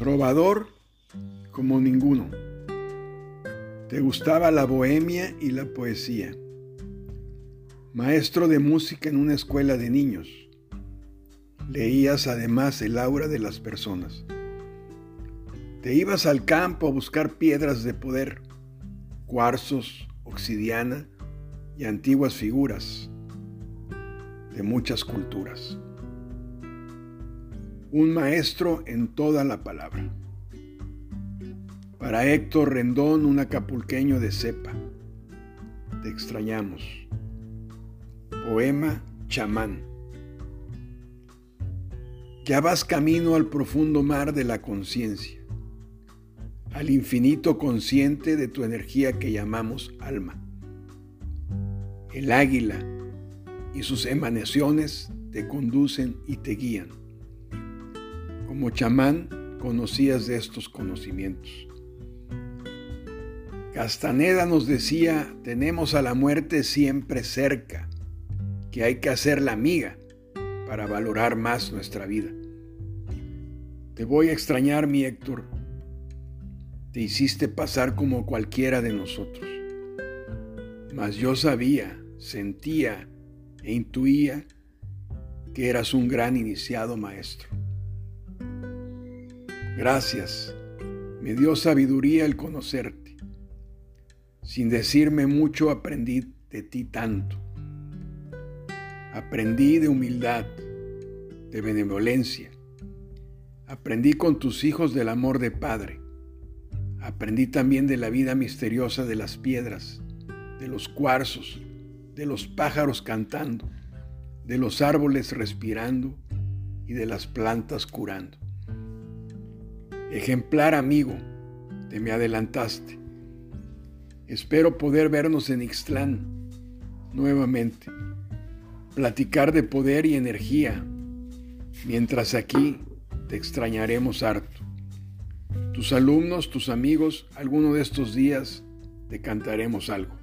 Trovador como ninguno. Te gustaba la bohemia y la poesía. Maestro de música en una escuela de niños. Leías además el aura de las personas. Te ibas al campo a buscar piedras de poder, cuarzos, obsidiana y antiguas figuras de muchas culturas un maestro en toda la palabra. Para Héctor Rendón, un acapulqueño de cepa. Te extrañamos. Poema chamán. Ya vas camino al profundo mar de la conciencia, al infinito consciente de tu energía que llamamos alma. El águila y sus emanaciones te conducen y te guían como chamán conocías de estos conocimientos. Castaneda nos decía, tenemos a la muerte siempre cerca, que hay que hacer la amiga para valorar más nuestra vida. Te voy a extrañar, mi Héctor. Te hiciste pasar como cualquiera de nosotros. Mas yo sabía, sentía e intuía que eras un gran iniciado maestro. Gracias, me dio sabiduría el conocerte. Sin decirme mucho aprendí de ti tanto. Aprendí de humildad, de benevolencia. Aprendí con tus hijos del amor de Padre. Aprendí también de la vida misteriosa de las piedras, de los cuarzos, de los pájaros cantando, de los árboles respirando y de las plantas curando. Ejemplar amigo, te me adelantaste. Espero poder vernos en Ixtlán nuevamente, platicar de poder y energía, mientras aquí te extrañaremos harto. Tus alumnos, tus amigos, alguno de estos días te cantaremos algo.